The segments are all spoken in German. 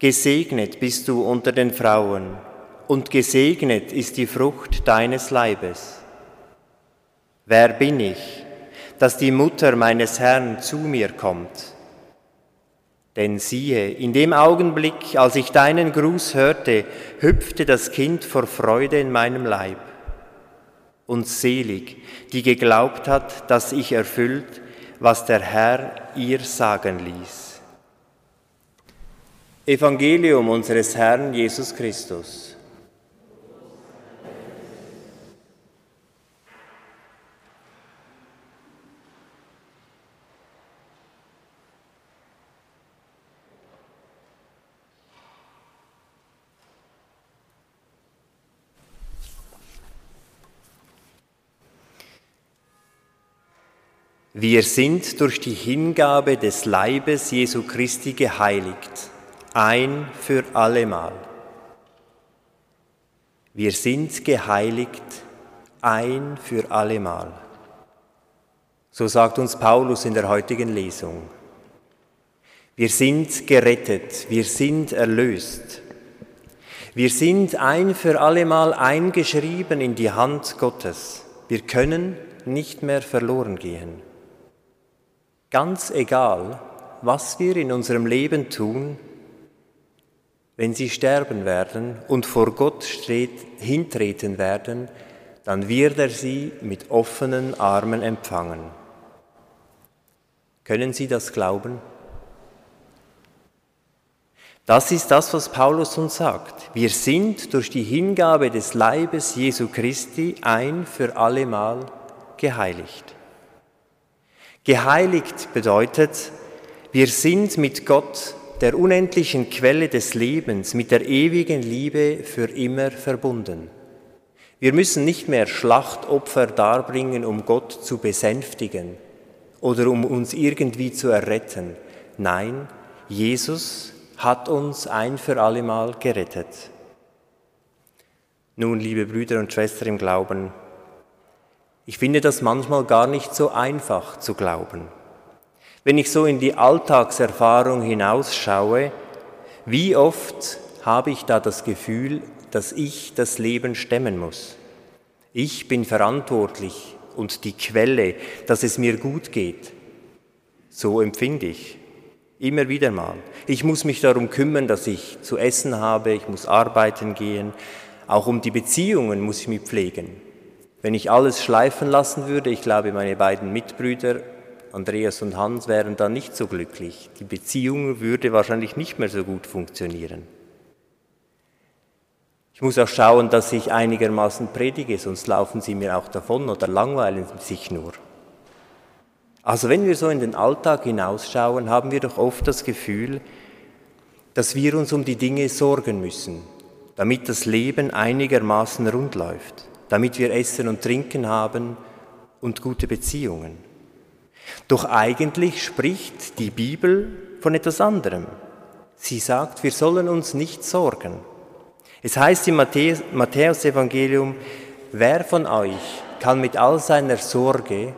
Gesegnet bist du unter den Frauen, und gesegnet ist die Frucht deines Leibes. Wer bin ich, dass die Mutter meines Herrn zu mir kommt? Denn siehe, in dem Augenblick, als ich deinen Gruß hörte, hüpfte das Kind vor Freude in meinem Leib. Und selig, die geglaubt hat, dass ich erfüllt, was der Herr ihr sagen ließ. Evangelium unseres Herrn Jesus Christus. Wir sind durch die Hingabe des Leibes Jesu Christi geheiligt ein für allemal. Wir sind geheiligt ein für allemal. So sagt uns Paulus in der heutigen Lesung. Wir sind gerettet, wir sind erlöst. Wir sind ein für allemal eingeschrieben in die Hand Gottes. Wir können nicht mehr verloren gehen. Ganz egal, was wir in unserem Leben tun, wenn sie sterben werden und vor Gott hintreten werden, dann wird er sie mit offenen Armen empfangen. Können Sie das glauben? Das ist das, was Paulus uns sagt. Wir sind durch die Hingabe des Leibes Jesu Christi ein für allemal geheiligt. Geheiligt bedeutet, wir sind mit Gott der unendlichen Quelle des Lebens, mit der ewigen Liebe für immer verbunden. Wir müssen nicht mehr Schlachtopfer darbringen, um Gott zu besänftigen oder um uns irgendwie zu erretten. Nein, Jesus hat uns ein für allemal gerettet. Nun, liebe Brüder und Schwestern im Glauben, ich finde das manchmal gar nicht so einfach zu glauben. Wenn ich so in die Alltagserfahrung hinausschaue, wie oft habe ich da das Gefühl, dass ich das Leben stemmen muss. Ich bin verantwortlich und die Quelle, dass es mir gut geht. So empfinde ich. Immer wieder mal. Ich muss mich darum kümmern, dass ich zu essen habe, ich muss arbeiten gehen. Auch um die Beziehungen muss ich mich pflegen. Wenn ich alles schleifen lassen würde, ich glaube, meine beiden Mitbrüder Andreas und Hans wären dann nicht so glücklich. Die Beziehung würde wahrscheinlich nicht mehr so gut funktionieren. Ich muss auch schauen, dass ich einigermaßen predige, sonst laufen sie mir auch davon oder langweilen sich nur. Also wenn wir so in den Alltag hinausschauen, haben wir doch oft das Gefühl, dass wir uns um die Dinge sorgen müssen, damit das Leben einigermaßen rund läuft, damit wir Essen und Trinken haben und gute Beziehungen. Doch eigentlich spricht die Bibel von etwas anderem. Sie sagt, wir sollen uns nicht sorgen. Es heißt im Matthäus-Evangelium, wer von euch kann mit all seiner Sorge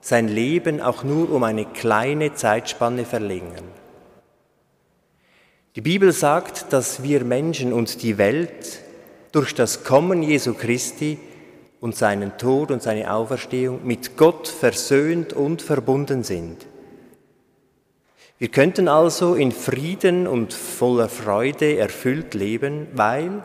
sein Leben auch nur um eine kleine Zeitspanne verlängern? Die Bibel sagt, dass wir Menschen und die Welt durch das Kommen Jesu Christi und seinen Tod und seine Auferstehung mit Gott versöhnt und verbunden sind. Wir könnten also in Frieden und voller Freude erfüllt leben, weil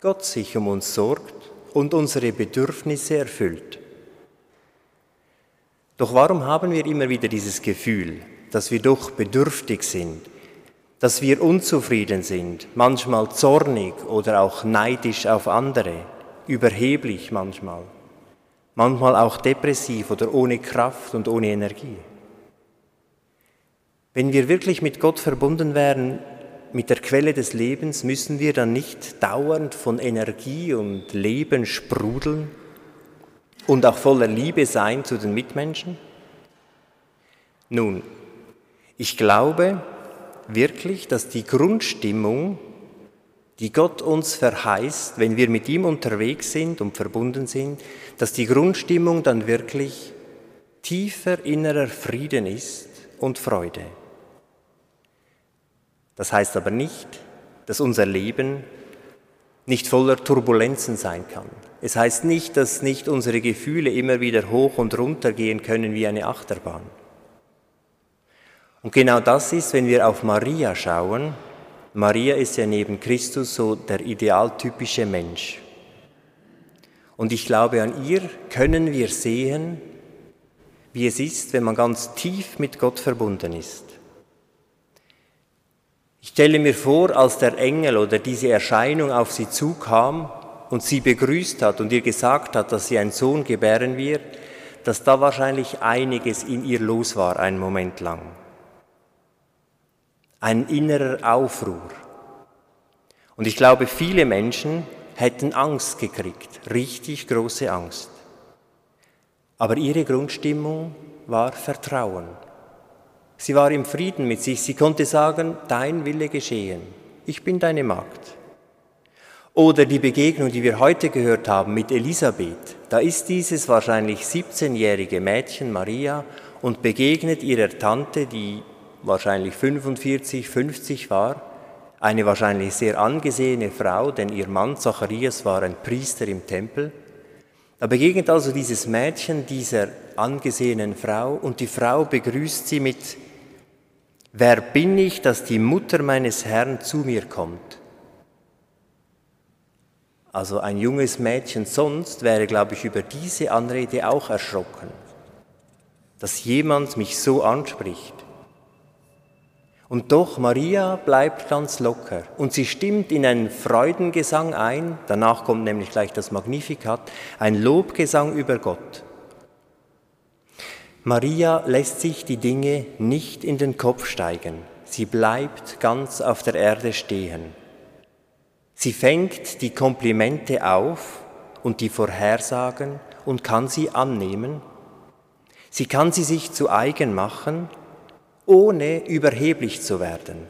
Gott sich um uns sorgt und unsere Bedürfnisse erfüllt. Doch warum haben wir immer wieder dieses Gefühl, dass wir doch bedürftig sind, dass wir unzufrieden sind, manchmal zornig oder auch neidisch auf andere? Überheblich manchmal, manchmal auch depressiv oder ohne Kraft und ohne Energie. Wenn wir wirklich mit Gott verbunden wären, mit der Quelle des Lebens, müssen wir dann nicht dauernd von Energie und Leben sprudeln und auch voller Liebe sein zu den Mitmenschen? Nun, ich glaube wirklich, dass die Grundstimmung, die Gott uns verheißt, wenn wir mit ihm unterwegs sind und verbunden sind, dass die Grundstimmung dann wirklich tiefer innerer Frieden ist und Freude. Das heißt aber nicht, dass unser Leben nicht voller Turbulenzen sein kann. Es heißt nicht, dass nicht unsere Gefühle immer wieder hoch und runter gehen können wie eine Achterbahn. Und genau das ist, wenn wir auf Maria schauen, Maria ist ja neben Christus so der idealtypische Mensch. Und ich glaube, an ihr können wir sehen, wie es ist, wenn man ganz tief mit Gott verbunden ist. Ich stelle mir vor, als der Engel oder diese Erscheinung auf sie zukam und sie begrüßt hat und ihr gesagt hat, dass sie einen Sohn gebären wird, dass da wahrscheinlich einiges in ihr los war, einen Moment lang. Ein innerer Aufruhr. Und ich glaube, viele Menschen hätten Angst gekriegt, richtig große Angst. Aber ihre Grundstimmung war Vertrauen. Sie war im Frieden mit sich. Sie konnte sagen, dein Wille geschehen. Ich bin deine Magd. Oder die Begegnung, die wir heute gehört haben mit Elisabeth. Da ist dieses wahrscheinlich 17-jährige Mädchen Maria und begegnet ihrer Tante, die wahrscheinlich 45, 50 war, eine wahrscheinlich sehr angesehene Frau, denn ihr Mann Zacharias war ein Priester im Tempel. Da begegnet also dieses Mädchen dieser angesehenen Frau und die Frau begrüßt sie mit Wer bin ich, dass die Mutter meines Herrn zu mir kommt? Also ein junges Mädchen sonst wäre, glaube ich, über diese Anrede auch erschrocken, dass jemand mich so anspricht. Und doch, Maria bleibt ganz locker und sie stimmt in einen Freudengesang ein, danach kommt nämlich gleich das Magnificat, ein Lobgesang über Gott. Maria lässt sich die Dinge nicht in den Kopf steigen. Sie bleibt ganz auf der Erde stehen. Sie fängt die Komplimente auf und die Vorhersagen und kann sie annehmen. Sie kann sie sich zu eigen machen, ohne überheblich zu werden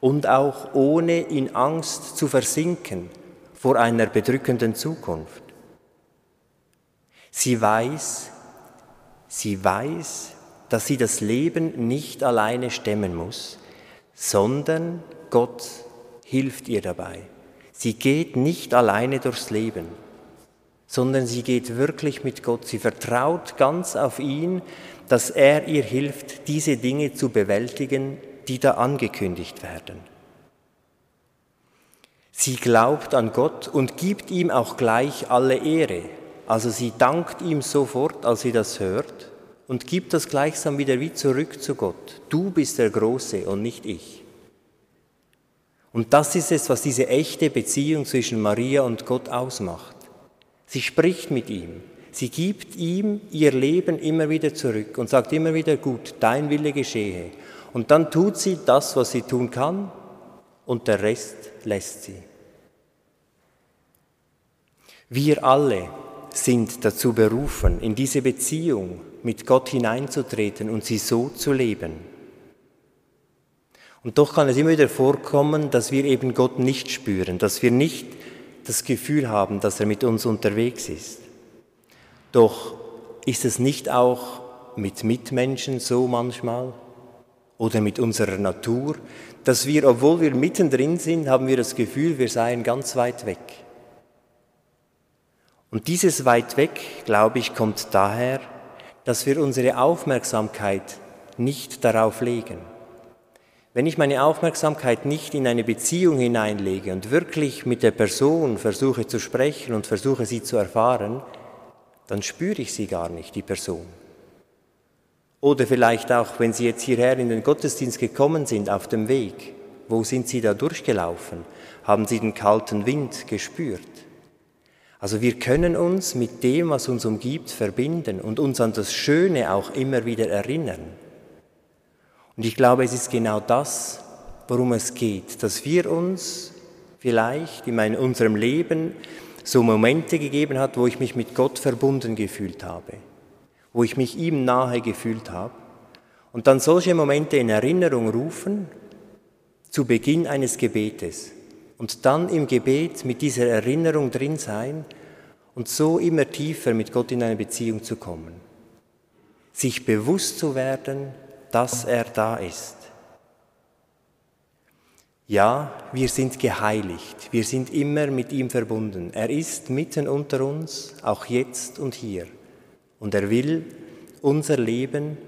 und auch ohne in Angst zu versinken vor einer bedrückenden Zukunft. Sie weiß, Sie weiß, dass sie das Leben nicht alleine stemmen muss, sondern Gott hilft ihr dabei. Sie geht nicht alleine durchs Leben, sondern sie geht wirklich mit Gott. Sie vertraut ganz auf ihn, dass er ihr hilft, diese Dinge zu bewältigen, die da angekündigt werden. Sie glaubt an Gott und gibt ihm auch gleich alle Ehre, also sie dankt ihm sofort, als sie das hört und gibt das gleichsam wieder wie zurück zu Gott. Du bist der Große und nicht ich. Und das ist es, was diese echte Beziehung zwischen Maria und Gott ausmacht. Sie spricht mit ihm. Sie gibt ihm ihr Leben immer wieder zurück und sagt immer wieder, gut, dein Wille geschehe. Und dann tut sie das, was sie tun kann, und der Rest lässt sie. Wir alle sind dazu berufen, in diese Beziehung mit Gott hineinzutreten und sie so zu leben. Und doch kann es immer wieder vorkommen, dass wir eben Gott nicht spüren, dass wir nicht das Gefühl haben, dass er mit uns unterwegs ist. Doch ist es nicht auch mit Mitmenschen so manchmal oder mit unserer Natur, dass wir, obwohl wir mittendrin sind, haben wir das Gefühl, wir seien ganz weit weg. Und dieses weit weg, glaube ich, kommt daher, dass wir unsere Aufmerksamkeit nicht darauf legen. Wenn ich meine Aufmerksamkeit nicht in eine Beziehung hineinlege und wirklich mit der Person versuche zu sprechen und versuche sie zu erfahren, dann spüre ich sie gar nicht, die Person. Oder vielleicht auch, wenn Sie jetzt hierher in den Gottesdienst gekommen sind, auf dem Weg, wo sind Sie da durchgelaufen? Haben Sie den kalten Wind gespürt? Also wir können uns mit dem, was uns umgibt, verbinden und uns an das Schöne auch immer wieder erinnern. Und ich glaube, es ist genau das, worum es geht, dass wir uns vielleicht in unserem Leben so Momente gegeben hat, wo ich mich mit Gott verbunden gefühlt habe, wo ich mich ihm nahe gefühlt habe und dann solche Momente in Erinnerung rufen zu Beginn eines Gebetes und dann im Gebet mit dieser Erinnerung drin sein und so immer tiefer mit Gott in eine Beziehung zu kommen. Sich bewusst zu werden, dass er da ist. Ja, wir sind geheiligt, wir sind immer mit ihm verbunden. Er ist mitten unter uns, auch jetzt und hier. Und er will unser Leben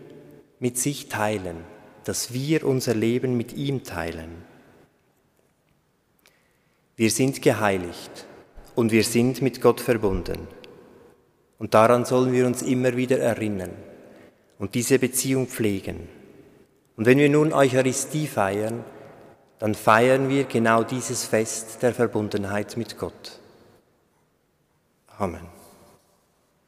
mit sich teilen, dass wir unser Leben mit ihm teilen. Wir sind geheiligt und wir sind mit Gott verbunden. Und daran sollen wir uns immer wieder erinnern und diese Beziehung pflegen. Und wenn wir nun Eucharistie feiern, dann feiern wir genau dieses Fest der Verbundenheit mit Gott. Amen.